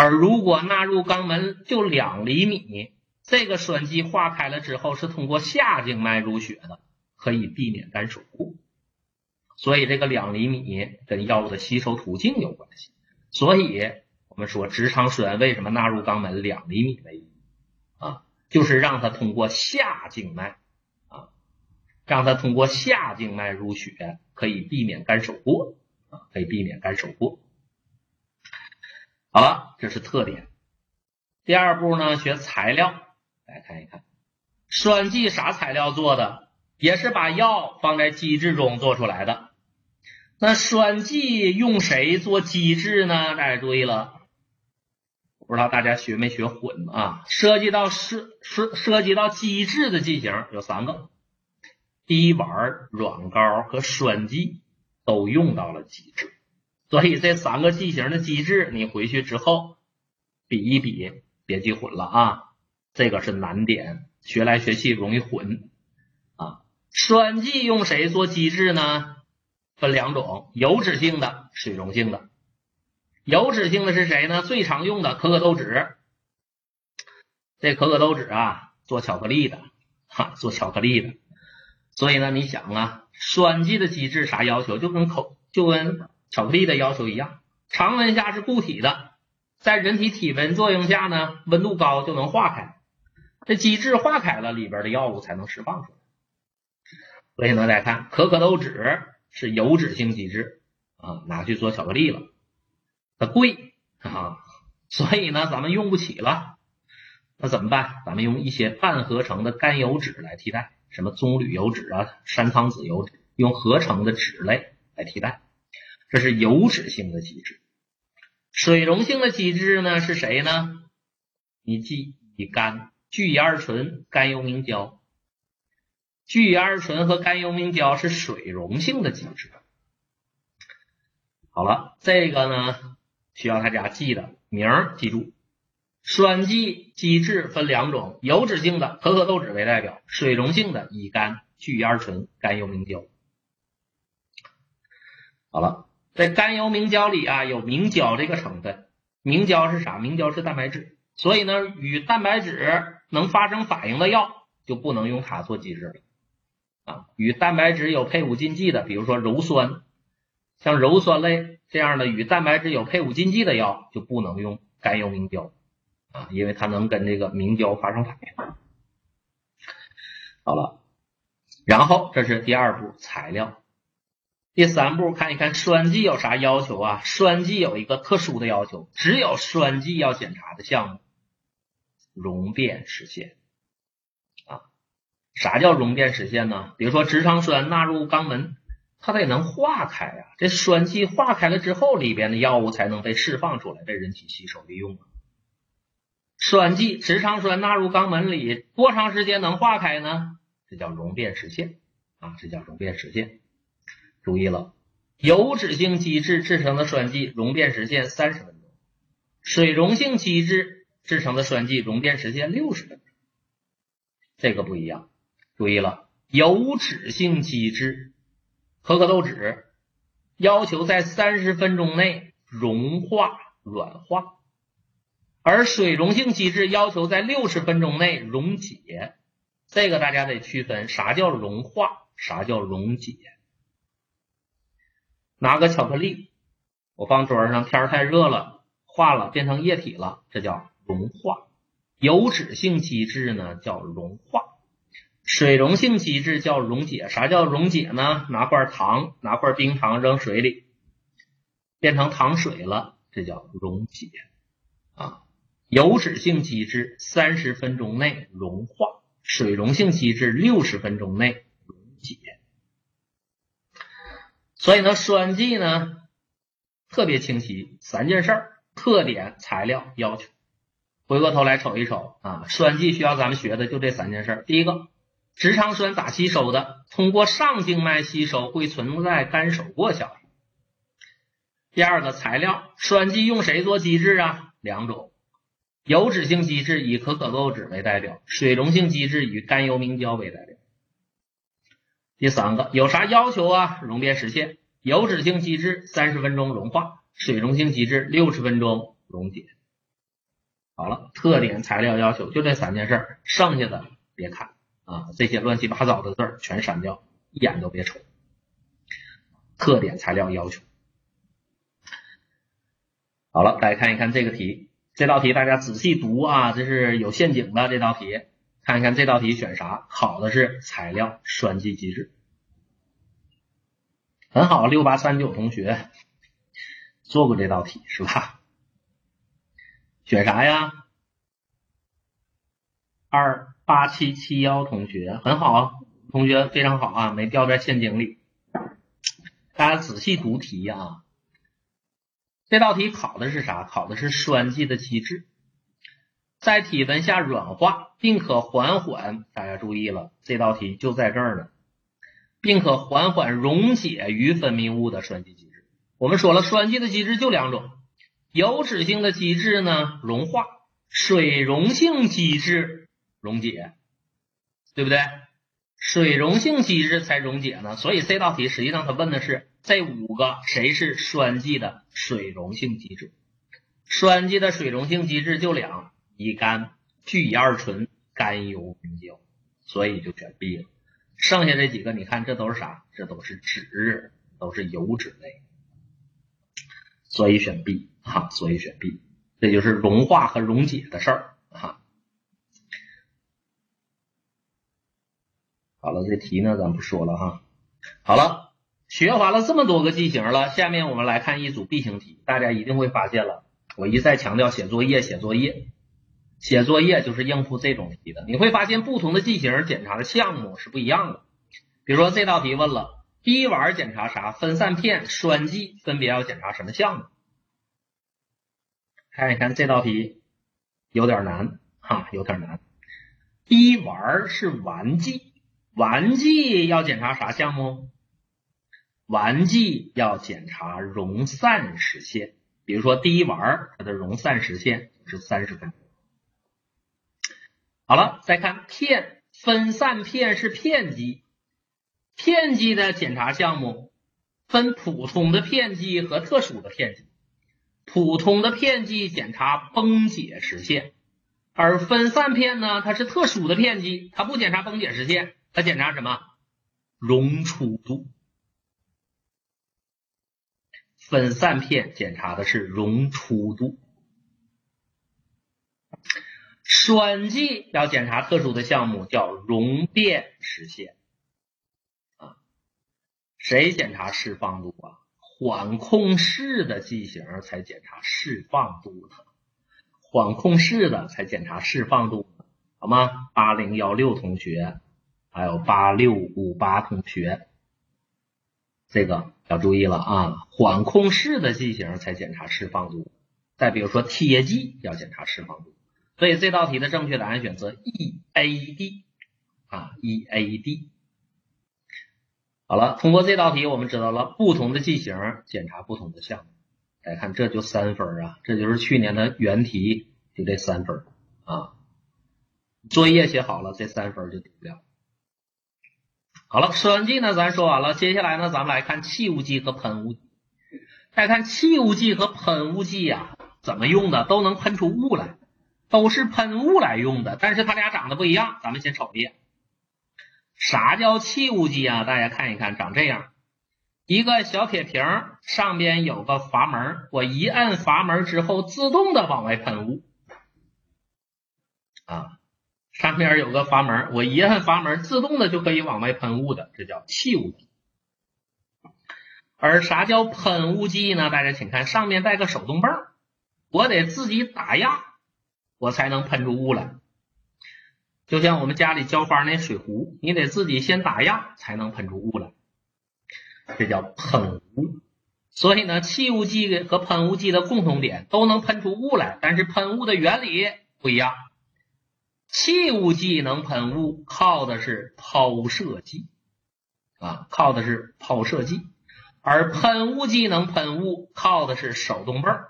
而如果纳入肛门就两厘米，这个栓剂化开了之后是通过下静脉入血的，可以避免干手过。所以这个两厘米跟药物的吸收途径有关系。所以我们说直肠栓为什么纳入肛门两厘米为宜啊？就是让它通过下静脉啊，让它通过下静脉入血，可以避免干手过啊，可以避免干手过。好了，这是特点。第二步呢，学材料，来看一看栓剂啥材料做的，也是把药放在机制中做出来的。那栓剂用谁做机制呢？大家注意了，不知道大家学没学混啊？涉及到涉涉涉及到机制的剂型有三个：滴丸、软膏和栓剂都用到了机制。所以这三个剂型的机制，你回去之后比一比，别记混了啊！这个是难点，学来学去容易混啊。栓剂用谁做机制呢？分两种，油脂性的、水溶性的。油脂性的是谁呢？最常用的可可豆脂。这可可豆脂啊，做巧克力的，哈，做巧克力的。所以呢，你想啊，栓剂的机制啥要求？就跟口就跟。巧克力的要求一样，常温下是固体的，在人体体温作用下呢，温度高就能化开，这机制化开了，里边的药物才能释放出来。所以呢，大家看，可可豆脂是油脂性机制啊，拿去做巧克力了，它贵啊，所以呢，咱们用不起了，那怎么办？咱们用一些半合成的甘油脂来替代，什么棕榈油脂啊、山苍子油脂，用合成的脂类来替代。这是油脂性的机制，水溶性的机制呢是谁呢？你记乙肝、聚乙二醇、甘油明胶。聚乙二醇和甘油明胶是水溶性的机制。好了，这个呢需要大家记的名儿记住。栓剂机制分两种，油脂性的可可豆脂为代表，水溶性的乙肝、聚乙二醇、甘油明胶。好了。在甘油明胶里啊，有明胶这个成分。明胶是啥？明胶是蛋白质，所以呢，与蛋白质能发生反应的药就不能用它做基质了啊。与蛋白质有配伍禁忌的，比如说鞣酸，像鞣酸类这样的与蛋白质有配伍禁忌的药就不能用甘油明胶啊，因为它能跟这个明胶发生反应。好了，然后这是第二步材料。第三步，看一看栓剂有啥要求啊？栓剂有一个特殊的要求，只有栓剂要检查的项目，溶变实现啊。啥叫溶变实现呢？比如说直肠栓纳入肛门，它得能化开呀。这栓剂化开了之后，里边的药物才能被释放出来，被人体吸收利用啊。栓剂直肠栓纳入肛门里，多长时间能化开呢？这叫溶变实现啊，这叫溶变实现。注意了，油脂性机制制成的栓剂溶变时间三十分钟，水溶性机制制成的栓剂溶变时间六十分钟，这个不一样。注意了，油脂性机制可可豆脂要求在三十分钟内融化软化，而水溶性机制要求在六十分钟内溶解。这个大家得区分，啥叫融化，啥叫溶解。拿个巧克力，我放桌上，天太热了，化了变成液体了，这叫融化。油脂性机制呢叫融化，水溶性机制叫溶解。啥叫溶解呢？拿块糖，拿块冰糖扔水里，变成糖水了，这叫溶解啊。油脂性机制三十分钟内融化，水溶性机制六十分钟内溶解。所以呢，栓剂呢特别清晰，三件事儿：特点、材料、要求。回过头来瞅一瞅啊，栓剂需要咱们学的就这三件事儿。第一个，直肠栓咋吸收的？通过上静脉吸收，会存在干手过效应。第二个，材料，栓剂用谁做机制啊？两种，油脂性机制以可可豆脂为代表，水溶性机制以甘油明胶为代表。第三个有啥要求啊？溶变实现，油脂性机制三十分钟融化，水溶性机制六十分钟溶解。好了，特点、材料要求就这三件事，剩下的别看啊，这些乱七八糟的字儿全删掉，一眼都别瞅。特点、材料要求。好了，大家看一看这个题，这道题大家仔细读啊，这是有陷阱的这道题。看一看这道题选啥？考的是材料栓剂机制，很好。六八三九同学做过这道题是吧？选啥呀？二八七七幺同学很好，同学非常好啊，没掉在陷阱里。大家仔细读题啊，这道题考的是啥？考的是栓剂的机制。在体温下软化，并可缓缓。大家注意了，这道题就在这儿呢，并可缓缓溶解于分泌物的栓剂机制。我们说了，栓剂的机制就两种，油脂性的机制呢融化，水溶性机制溶解，对不对？水溶性机制才溶解呢。所以这道题实际上它问的是这五个谁是栓剂的水溶性机制？栓剂的水溶性机制就两。乙肝聚乙二醇甘油明胶，所以就选 B 了。剩下这几个，你看这都是啥？这都是脂，都是油脂类，所以选 B 哈。所以选 B，这就是融化和溶解的事儿哈。好了，这题呢咱不说了哈。好了，学完了这么多个剂型了，下面我们来看一组 B 型题。大家一定会发现了，我一再强调写作业，写作业。写作业就是应付这种题的，你会发现不同的剂型检查的项目是不一样的。比如说这道题问了滴丸检查啥，分散片、栓剂分别要检查什么项目？看一看这道题有点难哈，有点难。滴丸是丸剂，丸剂要检查啥项目？丸剂要检查溶散时限。比如说滴丸，它的溶散时限是三十分钟。好了，再看片分散片是片剂，片剂的检查项目分普通的片剂和特殊的片剂。普通的片剂检查崩解时限，而分散片呢，它是特殊的片剂，它不检查崩解时限，它检查什么？溶出度。分散片检查的是溶出度。栓剂要检查特殊的项目，叫溶变时限啊。谁检查释放度啊？缓控式的剂型才检查释放度呢，缓控式的才检查释放度，好吗？八零幺六同学，还有八六五八同学，这个要注意了啊！缓控式的剂型才检查释放度。再比如说贴剂要检查释放度。所以这道题的正确答案选择 E A D 啊，E A D。好了，通过这道题，我们知道了不同的剂型检查不同的项目。来看，这就三分啊，这就是去年的原题，就这三分啊。作业写好了，这三分就顶不了。好了，栓剂呢，咱说完了，接下来呢，咱们来看气雾剂和喷雾剂。再看气雾剂和喷雾剂呀，怎么用的都能喷出雾来。都是喷雾来用的，但是它俩长得不一样。咱们先瞅一眼，啥叫气雾剂啊？大家看一看，长这样，一个小铁瓶，上边有个阀门，我一按阀门之后，自动的往外喷雾啊。上边有个阀门，我一按阀门，自动的就可以往外喷雾的，这叫气雾剂。而啥叫喷雾剂呢？大家请看，上面带个手动泵，我得自己打压。我才能喷出雾来，就像我们家里浇花那水壶，你得自己先打压才能喷出雾来，这叫喷雾。所以呢，气雾剂和喷雾剂的共同点都能喷出雾来，但是喷雾的原理不一样。气雾剂能喷雾，靠的是抛射剂啊，靠的是抛射剂，而喷雾剂能喷雾，靠的是手动泵。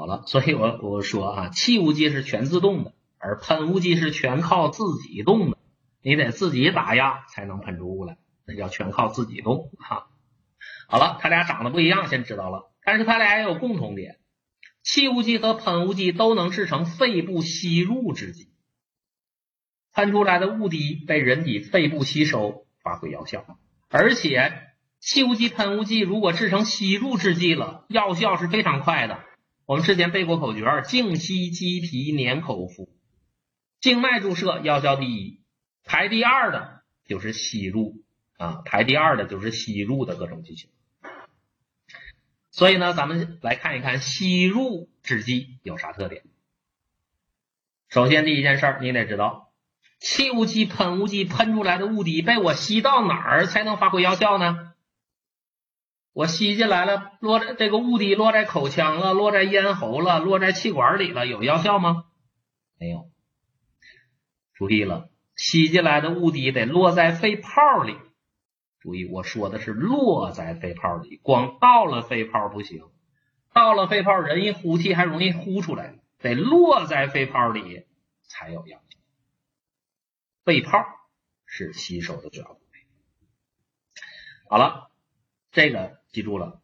好了，所以我我说啊，气雾剂是全自动的，而喷雾剂是全靠自己动的，你得自己打压才能喷出雾来，那叫全靠自己动哈。好了，它俩长得不一样，先知道了，但是它俩也有共同点，气雾剂和喷雾剂都能制成肺部吸入制剂，喷出来的雾滴被人体肺部吸收，发挥药效。而且气雾剂、喷雾剂如果制成吸入制剂了，药效是非常快的。我们之前背过口诀：静吸鸡皮粘口服，静脉注射药效第一，排第二的就是吸入啊，排第二的就是吸入的各种剂型。所以呢，咱们来看一看吸入制剂有啥特点。首先，第一件事儿，你得知道，气雾剂、喷雾剂喷出来的雾滴被我吸到哪儿才能发挥药效呢？我吸进来了，落在这个雾滴落在口腔了，落在咽喉了，落在气管里了，有药效吗？没有。注意了，吸进来的雾滴得落在肺泡里。注意，我说的是落在肺泡里，光到了肺泡不行。到了肺泡，人一呼气还容易呼出来，得落在肺泡里才有药效。肺泡是吸收的主要部位。好了，这个记住了。